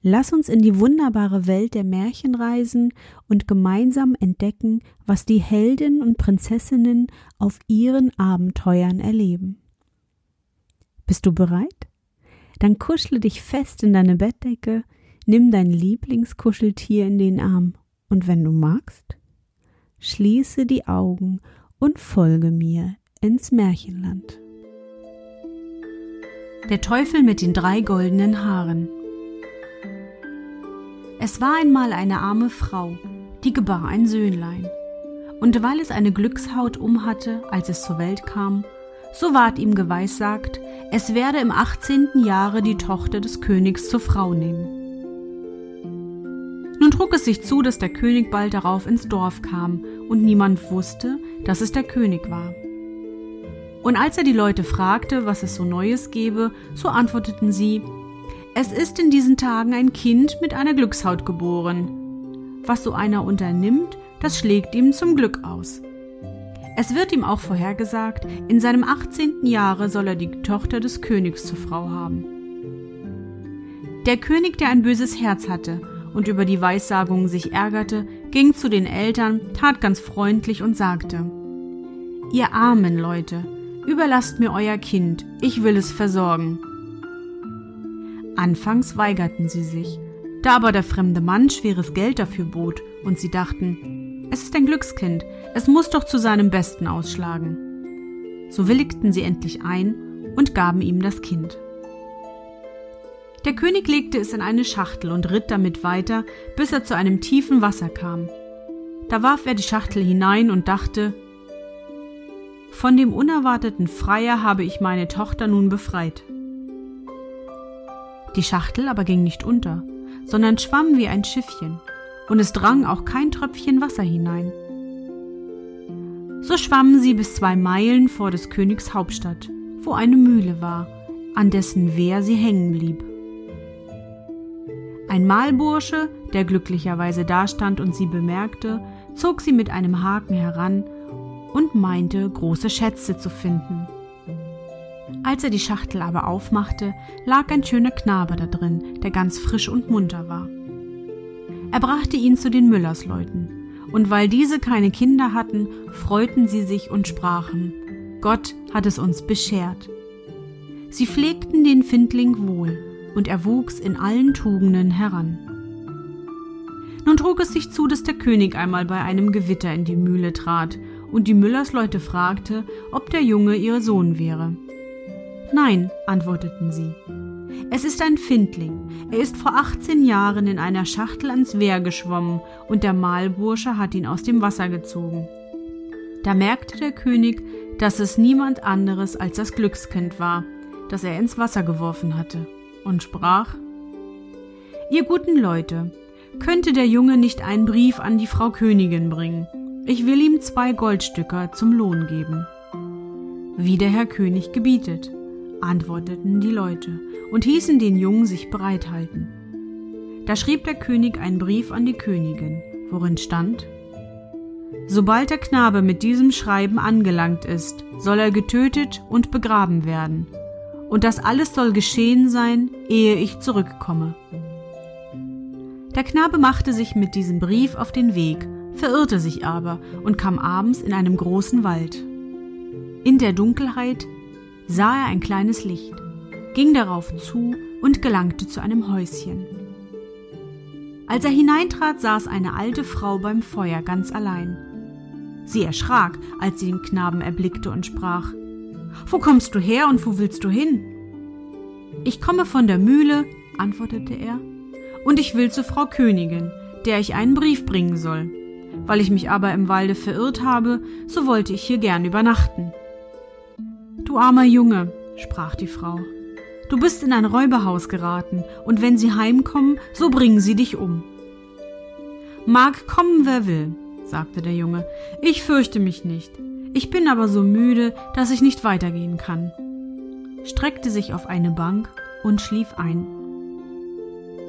Lass uns in die wunderbare Welt der Märchen reisen und gemeinsam entdecken, was die Helden und Prinzessinnen auf ihren Abenteuern erleben. Bist du bereit? Dann kuschle dich fest in deine Bettdecke, nimm dein Lieblingskuscheltier in den Arm und wenn du magst, schließe die Augen und folge mir ins Märchenland. Der Teufel mit den drei goldenen Haaren es war einmal eine arme Frau, die gebar ein Söhnlein. Und weil es eine Glückshaut umhatte, als es zur Welt kam, so ward ihm geweissagt, es werde im achtzehnten Jahre die Tochter des Königs zur Frau nehmen. Nun trug es sich zu, dass der König bald darauf ins Dorf kam, und niemand wusste, dass es der König war. Und als er die Leute fragte, was es so Neues gebe, so antworteten sie, es ist in diesen Tagen ein Kind mit einer Glückshaut geboren. Was so einer unternimmt, das schlägt ihm zum Glück aus. Es wird ihm auch vorhergesagt, in seinem 18. Jahre soll er die Tochter des Königs zur Frau haben. Der König, der ein böses Herz hatte und über die Weissagung sich ärgerte, ging zu den Eltern, tat ganz freundlich und sagte Ihr armen Leute, überlasst mir euer Kind, ich will es versorgen. Anfangs weigerten sie sich, da aber der fremde Mann schweres Geld dafür bot und sie dachten, es ist ein Glückskind, es muss doch zu seinem Besten ausschlagen. So willigten sie endlich ein und gaben ihm das Kind. Der König legte es in eine Schachtel und ritt damit weiter, bis er zu einem tiefen Wasser kam. Da warf er die Schachtel hinein und dachte, von dem unerwarteten Freier habe ich meine Tochter nun befreit. Die Schachtel aber ging nicht unter, sondern schwamm wie ein Schiffchen, und es drang auch kein Tröpfchen Wasser hinein. So schwammen sie bis zwei Meilen vor des Königs Hauptstadt, wo eine Mühle war, an dessen Wehr sie hängen blieb. Ein Mahlbursche, der glücklicherweise dastand und sie bemerkte, zog sie mit einem Haken heran und meinte, große Schätze zu finden. Als er die Schachtel aber aufmachte, lag ein schöner Knabe da drin, der ganz frisch und munter war. Er brachte ihn zu den Müllersleuten, und weil diese keine Kinder hatten, freuten sie sich und sprachen, Gott hat es uns beschert. Sie pflegten den Findling wohl, und er wuchs in allen Tugenden heran. Nun trug es sich zu, dass der König einmal bei einem Gewitter in die Mühle trat, und die Müllersleute fragte, ob der Junge ihr Sohn wäre. Nein, antworteten sie. Es ist ein Findling. Er ist vor 18 Jahren in einer Schachtel ans Wehr geschwommen und der Mahlbursche hat ihn aus dem Wasser gezogen. Da merkte der König, dass es niemand anderes als das Glückskind war, das er ins Wasser geworfen hatte, und sprach Ihr guten Leute, könnte der Junge nicht einen Brief an die Frau Königin bringen? Ich will ihm zwei Goldstücker zum Lohn geben. Wie der Herr König gebietet antworteten die Leute und hießen den Jungen sich bereithalten. Da schrieb der König einen Brief an die Königin, worin stand Sobald der Knabe mit diesem Schreiben angelangt ist, soll er getötet und begraben werden, und das alles soll geschehen sein, ehe ich zurückkomme. Der Knabe machte sich mit diesem Brief auf den Weg, verirrte sich aber und kam abends in einem großen Wald. In der Dunkelheit sah er ein kleines Licht, ging darauf zu und gelangte zu einem Häuschen. Als er hineintrat, saß eine alte Frau beim Feuer ganz allein. Sie erschrak, als sie den Knaben erblickte und sprach Wo kommst du her und wo willst du hin? Ich komme von der Mühle, antwortete er, und ich will zur Frau Königin, der ich einen Brief bringen soll. Weil ich mich aber im Walde verirrt habe, so wollte ich hier gern übernachten. Du armer Junge, sprach die Frau, du bist in ein Räuberhaus geraten, und wenn sie heimkommen, so bringen sie dich um. Mag kommen, wer will, sagte der Junge, ich fürchte mich nicht. Ich bin aber so müde, dass ich nicht weitergehen kann, streckte sich auf eine Bank und schlief ein.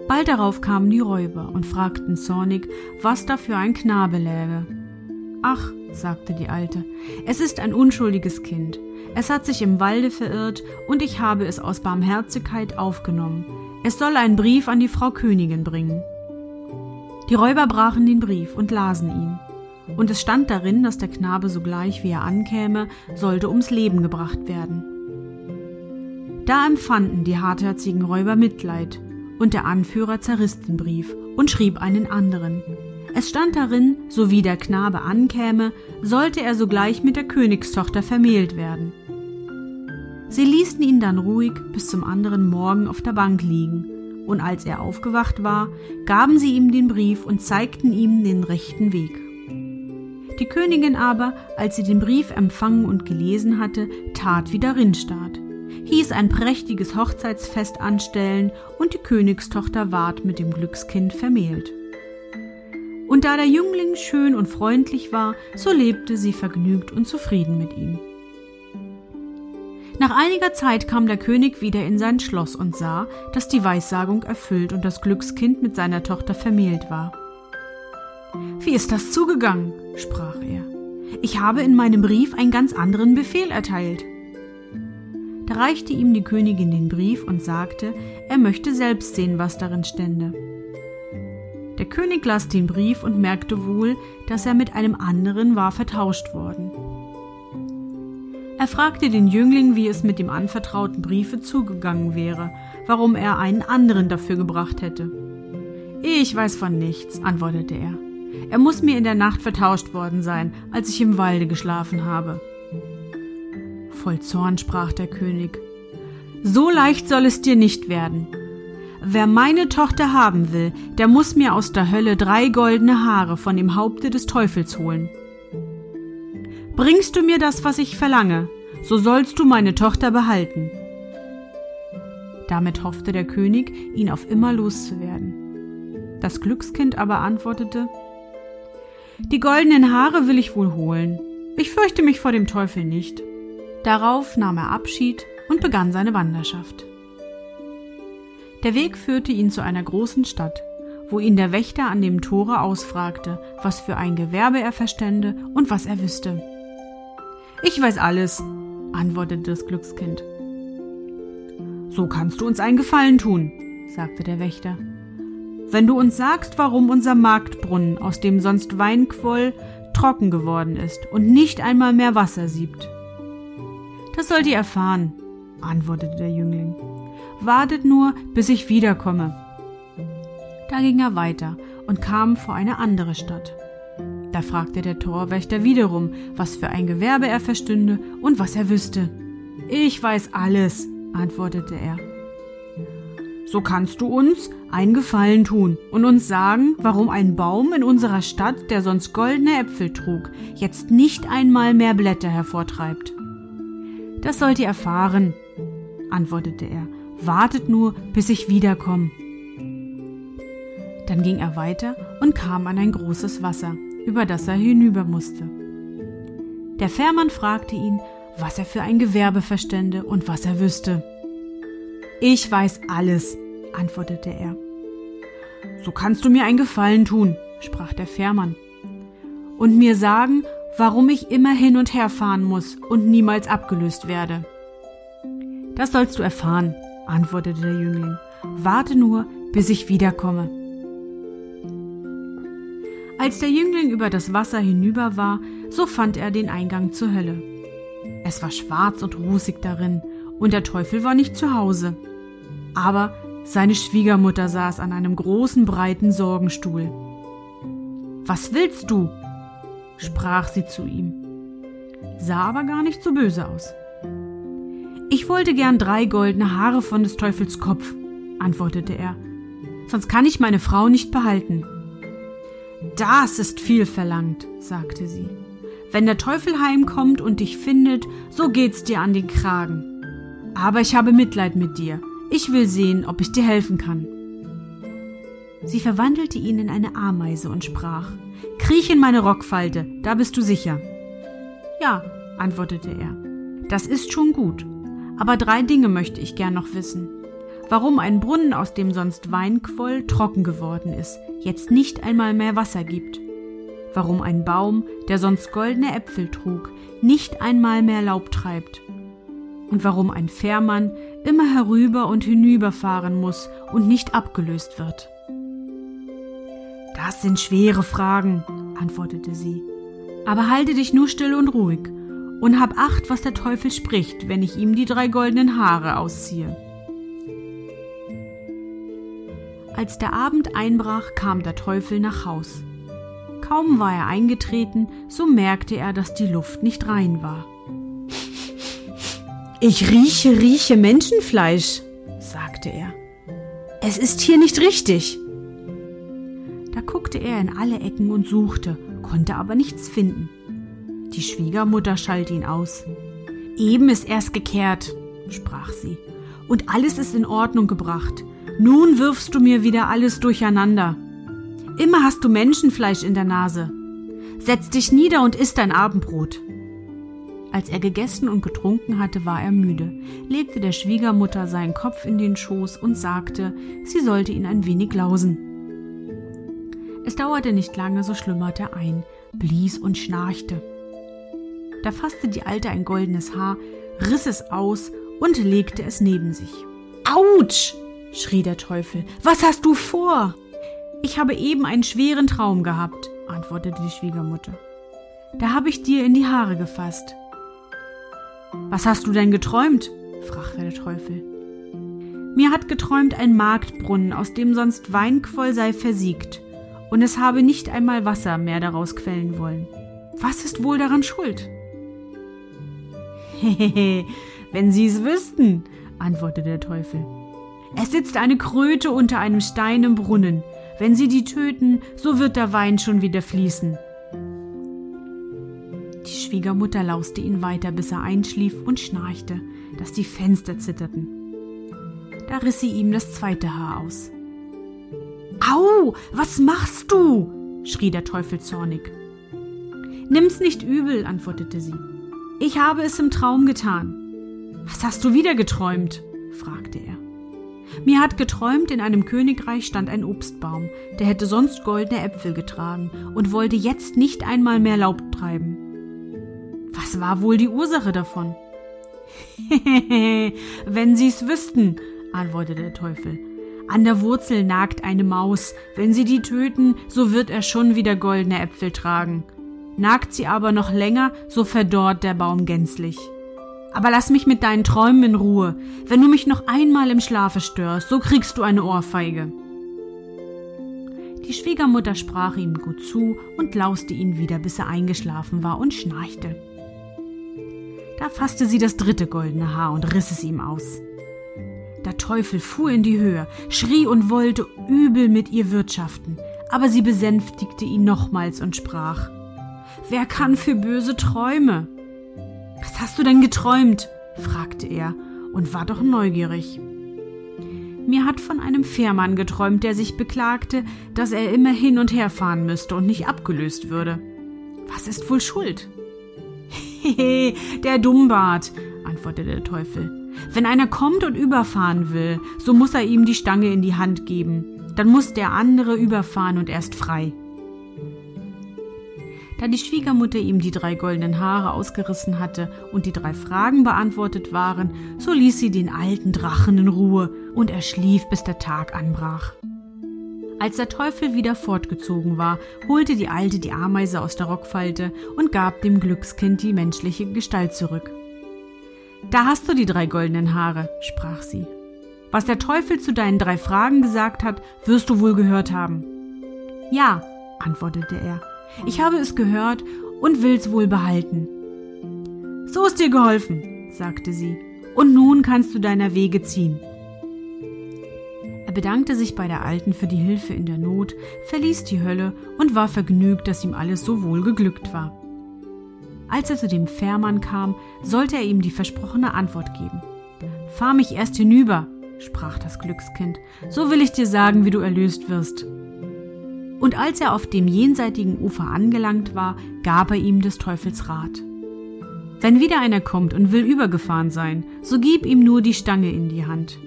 Bald darauf kamen die Räuber und fragten zornig, was da für ein Knabe läge. Ach, sagte die Alte, es ist ein unschuldiges Kind. Es hat sich im Walde verirrt, und ich habe es aus Barmherzigkeit aufgenommen. Es soll einen Brief an die Frau Königin bringen. Die Räuber brachen den Brief und lasen ihn. Und es stand darin, dass der Knabe sogleich, wie er ankäme, sollte ums Leben gebracht werden. Da empfanden die hartherzigen Räuber Mitleid, und der Anführer zerriss den Brief und schrieb einen anderen. Es stand darin, so wie der Knabe ankäme, sollte er sogleich mit der Königstochter vermählt werden. Sie ließen ihn dann ruhig bis zum anderen Morgen auf der Bank liegen, und als er aufgewacht war, gaben sie ihm den Brief und zeigten ihm den rechten Weg. Die Königin aber, als sie den Brief empfangen und gelesen hatte, tat wie darin stand, hieß ein prächtiges Hochzeitsfest anstellen und die Königstochter ward mit dem Glückskind vermählt. Und da der Jüngling schön und freundlich war, so lebte sie vergnügt und zufrieden mit ihm. Nach einiger Zeit kam der König wieder in sein Schloss und sah, dass die Weissagung erfüllt und das Glückskind mit seiner Tochter vermählt war. Wie ist das zugegangen? sprach er. Ich habe in meinem Brief einen ganz anderen Befehl erteilt. Da reichte ihm die Königin den Brief und sagte, er möchte selbst sehen, was darin stände. Der König las den Brief und merkte wohl, dass er mit einem anderen war vertauscht worden. Er fragte den Jüngling, wie es mit dem anvertrauten Briefe zugegangen wäre, warum er einen anderen dafür gebracht hätte. Ich weiß von nichts, antwortete er. Er muss mir in der Nacht vertauscht worden sein, als ich im Walde geschlafen habe. Voll Zorn sprach der König. So leicht soll es dir nicht werden. Wer meine Tochter haben will, der muss mir aus der Hölle drei goldene Haare von dem Haupte des Teufels holen. Bringst du mir das, was ich verlange, so sollst du meine Tochter behalten. Damit hoffte der König, ihn auf immer loszuwerden. Das Glückskind aber antwortete Die goldenen Haare will ich wohl holen. Ich fürchte mich vor dem Teufel nicht. Darauf nahm er Abschied und begann seine Wanderschaft. Der Weg führte ihn zu einer großen Stadt, wo ihn der Wächter an dem Tore ausfragte, was für ein Gewerbe er verstände und was er wüsste. Ich weiß alles, antwortete das Glückskind. So kannst du uns einen Gefallen tun, sagte der Wächter. Wenn du uns sagst, warum unser Marktbrunnen, aus dem sonst Wein quoll, trocken geworden ist und nicht einmal mehr Wasser siebt. Das sollt ihr erfahren, antwortete der Jüngling. Wartet nur, bis ich wiederkomme. Da ging er weiter und kam vor eine andere Stadt. Da fragte der Torwächter wiederum, was für ein Gewerbe er verstünde und was er wüsste. Ich weiß alles, antwortete er. So kannst du uns einen Gefallen tun und uns sagen, warum ein Baum in unserer Stadt, der sonst goldene Äpfel trug, jetzt nicht einmal mehr Blätter hervortreibt. Das sollt ihr erfahren, antwortete er. Wartet nur, bis ich wiederkomme. Dann ging er weiter und kam an ein großes Wasser über das er hinüber musste. Der Fährmann fragte ihn, was er für ein Gewerbe verstände und was er wüsste. Ich weiß alles, antwortete er. So kannst du mir einen Gefallen tun, sprach der Fährmann, und mir sagen, warum ich immer hin und her fahren muss und niemals abgelöst werde. Das sollst du erfahren, antwortete der Jüngling. Warte nur, bis ich wiederkomme. Als der Jüngling über das Wasser hinüber war, so fand er den Eingang zur Hölle. Es war schwarz und rußig darin, und der Teufel war nicht zu Hause. Aber seine Schwiegermutter saß an einem großen, breiten Sorgenstuhl. Was willst du? sprach sie zu ihm, sah aber gar nicht so böse aus. Ich wollte gern drei goldene Haare von des Teufels Kopf, antwortete er, sonst kann ich meine Frau nicht behalten. Das ist viel verlangt, sagte sie. Wenn der Teufel heimkommt und dich findet, so geht's dir an den Kragen. Aber ich habe Mitleid mit dir. Ich will sehen, ob ich dir helfen kann. Sie verwandelte ihn in eine Ameise und sprach Kriech in meine Rockfalte, da bist du sicher. Ja, antwortete er. Das ist schon gut. Aber drei Dinge möchte ich gern noch wissen. Warum ein Brunnen, aus dem sonst Wein quoll, trocken geworden ist, jetzt nicht einmal mehr Wasser gibt. Warum ein Baum, der sonst goldene Äpfel trug, nicht einmal mehr Laub treibt. Und warum ein Fährmann immer herüber und hinüberfahren muss und nicht abgelöst wird. Das sind schwere Fragen, antwortete sie. Aber halte dich nur still und ruhig und hab acht, was der Teufel spricht, wenn ich ihm die drei goldenen Haare ausziehe. Als der Abend einbrach, kam der Teufel nach Haus. Kaum war er eingetreten, so merkte er, dass die Luft nicht rein war. Ich rieche, rieche Menschenfleisch, sagte er. Es ist hier nicht richtig. Da guckte er in alle Ecken und suchte, konnte aber nichts finden. Die Schwiegermutter schalt ihn aus. Eben ist erst gekehrt, sprach sie, und alles ist in Ordnung gebracht. Nun wirfst du mir wieder alles durcheinander. Immer hast du Menschenfleisch in der Nase. Setz dich nieder und iss dein Abendbrot. Als er gegessen und getrunken hatte, war er müde, legte der Schwiegermutter seinen Kopf in den Schoß und sagte, sie sollte ihn ein wenig lausen. Es dauerte nicht lange, so schlummerte er ein, blies und schnarchte. Da fasste die Alte ein goldenes Haar, riss es aus und legte es neben sich. Autsch! schrie der Teufel. Was hast du vor? Ich habe eben einen schweren Traum gehabt, antwortete die Schwiegermutter. Da habe ich dir in die Haare gefasst. Was hast du denn geträumt? fragte der Teufel. Mir hat geträumt ein Marktbrunnen, aus dem sonst Weinquoll sei versiegt, und es habe nicht einmal Wasser mehr daraus quellen wollen. Was ist wohl daran schuld? Wenn Sie es wüssten, antwortete der Teufel. Es sitzt eine Kröte unter einem Stein im Brunnen. Wenn Sie die töten, so wird der Wein schon wieder fließen. Die Schwiegermutter lauste ihn weiter, bis er einschlief und schnarchte, dass die Fenster zitterten. Da riss sie ihm das zweite Haar aus. Au, was machst du? schrie der Teufel zornig. Nimm's nicht übel, antwortete sie. Ich habe es im Traum getan. Was hast du wieder geträumt? fragte er. Mir hat geträumt, in einem Königreich stand ein Obstbaum, der hätte sonst goldene Äpfel getragen und wollte jetzt nicht einmal mehr Laub treiben. Was war wohl die Ursache davon? Wenn Sie's wüssten, antwortete der Teufel. An der Wurzel nagt eine Maus. Wenn Sie die töten, so wird er schon wieder goldene Äpfel tragen. Nagt sie aber noch länger, so verdorrt der Baum gänzlich. Aber lass mich mit deinen Träumen in Ruhe. Wenn du mich noch einmal im Schlafe störst, so kriegst du eine Ohrfeige. Die Schwiegermutter sprach ihm gut zu und lauste ihn wieder, bis er eingeschlafen war und schnarchte. Da fasste sie das dritte goldene Haar und riss es ihm aus. Der Teufel fuhr in die Höhe, schrie und wollte übel mit ihr wirtschaften, aber sie besänftigte ihn nochmals und sprach Wer kann für böse Träume? Was hast du denn geträumt? fragte er und war doch neugierig. Mir hat von einem Fährmann geträumt, der sich beklagte, dass er immer hin und her fahren müsste und nicht abgelöst würde. Was ist wohl schuld? Hehe, der Dummbart, antwortete der Teufel. Wenn einer kommt und überfahren will, so muss er ihm die Stange in die Hand geben. Dann muss der andere überfahren und erst frei. Da die Schwiegermutter ihm die drei goldenen Haare ausgerissen hatte und die drei Fragen beantwortet waren, so ließ sie den alten Drachen in Ruhe und er schlief, bis der Tag anbrach. Als der Teufel wieder fortgezogen war, holte die Alte die Ameise aus der Rockfalte und gab dem Glückskind die menschliche Gestalt zurück. Da hast du die drei goldenen Haare, sprach sie. Was der Teufel zu deinen drei Fragen gesagt hat, wirst du wohl gehört haben. Ja, antwortete er, ich habe es gehört und will's wohl behalten. So ist dir geholfen, sagte sie, und nun kannst du deiner Wege ziehen. Er bedankte sich bei der Alten für die Hilfe in der Not, verließ die Hölle und war vergnügt, dass ihm alles so wohl geglückt war. Als er zu dem Fährmann kam, sollte er ihm die versprochene Antwort geben. Fahr mich erst hinüber, sprach das Glückskind, so will ich dir sagen, wie du erlöst wirst. Und als er auf dem jenseitigen Ufer angelangt war, gab er ihm des Teufels Rat. Wenn wieder einer kommt und will übergefahren sein, so gib ihm nur die Stange in die Hand.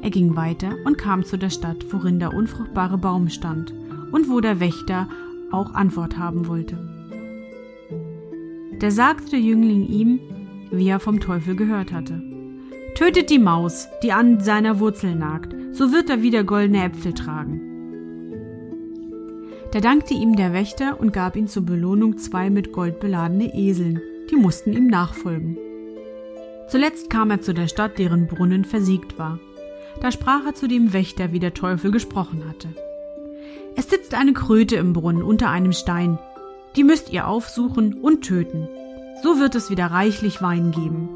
Er ging weiter und kam zu der Stadt, worin der unfruchtbare Baum stand und wo der Wächter auch Antwort haben wollte. Da sagte der Jüngling ihm, wie er vom Teufel gehört hatte. Tötet die Maus, die an seiner Wurzel nagt, so wird er wieder goldene Äpfel tragen. Da dankte ihm der Wächter und gab ihm zur Belohnung zwei mit Gold beladene Eseln, die mussten ihm nachfolgen. Zuletzt kam er zu der Stadt, deren Brunnen versiegt war. Da sprach er zu dem Wächter, wie der Teufel gesprochen hatte. Es sitzt eine Kröte im Brunnen unter einem Stein. Die müsst ihr aufsuchen und töten. So wird es wieder reichlich Wein geben.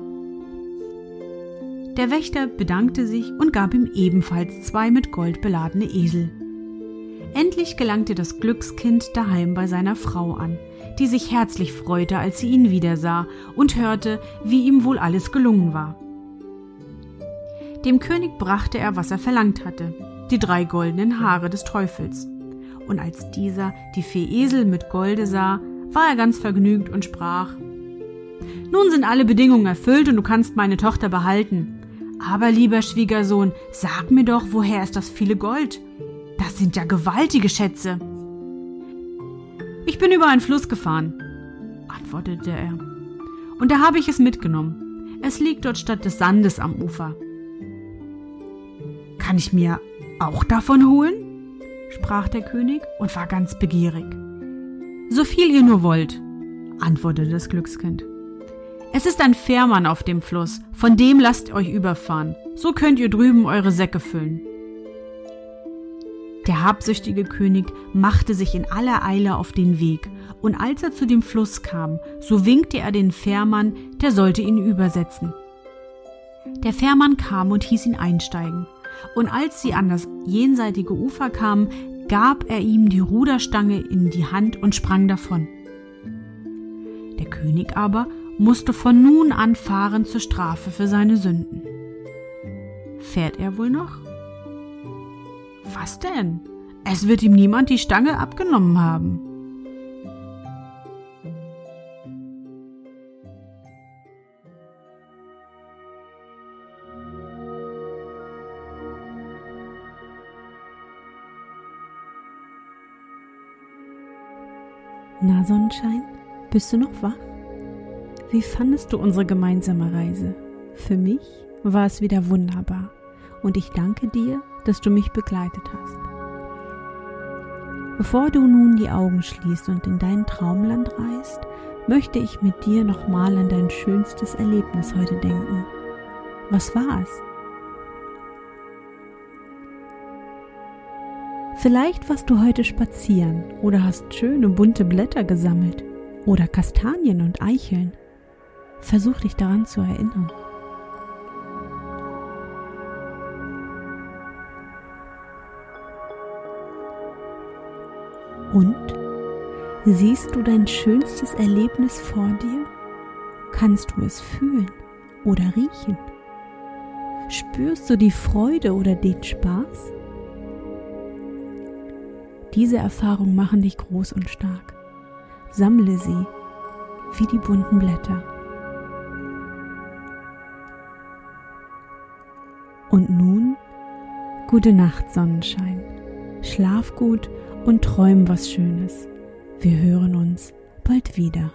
Der Wächter bedankte sich und gab ihm ebenfalls zwei mit Gold beladene Esel. Endlich gelangte das Glückskind daheim bei seiner Frau an, die sich herzlich freute, als sie ihn wiedersah und hörte, wie ihm wohl alles gelungen war. Dem König brachte er, was er verlangt hatte, die drei goldenen Haare des Teufels. Und als dieser die Fee Esel mit Golde sah, war er ganz vergnügt und sprach Nun sind alle Bedingungen erfüllt und du kannst meine Tochter behalten. Aber lieber Schwiegersohn, sag mir doch, woher ist das viele Gold? Das sind ja gewaltige Schätze. Ich bin über einen Fluss gefahren, antwortete er. Und da habe ich es mitgenommen. Es liegt dort statt des Sandes am Ufer. Kann ich mir auch davon holen? sprach der König und war ganz begierig. So viel ihr nur wollt, antwortete das Glückskind. Es ist ein Fährmann auf dem Fluss, von dem lasst euch überfahren, so könnt ihr drüben eure Säcke füllen. Der habsüchtige König machte sich in aller Eile auf den Weg, und als er zu dem Fluss kam, so winkte er den Fährmann, der sollte ihn übersetzen. Der Fährmann kam und hieß ihn einsteigen, und als sie an das jenseitige Ufer kamen, gab er ihm die Ruderstange in die Hand und sprang davon. Der König aber musste von nun an fahren zur Strafe für seine Sünden. Fährt er wohl noch? Was denn? Es wird ihm niemand die Stange abgenommen haben. Na Sonnenschein, bist du noch wach? Wie fandest du unsere gemeinsame Reise? Für mich war es wieder wunderbar und ich danke dir, dass du mich begleitet hast. Bevor du nun die Augen schließt und in dein Traumland reist, möchte ich mit dir nochmal an dein schönstes Erlebnis heute denken. Was war es? Vielleicht warst du heute spazieren oder hast schöne bunte Blätter gesammelt oder Kastanien und Eicheln. Versuch dich daran zu erinnern. Und? Siehst du dein schönstes Erlebnis vor dir? Kannst du es fühlen oder riechen? Spürst du die Freude oder den Spaß? Diese Erfahrungen machen dich groß und stark. Sammle sie wie die bunten Blätter. Und nun, gute Nacht, Sonnenschein. Schlaf gut und träum was Schönes. Wir hören uns bald wieder.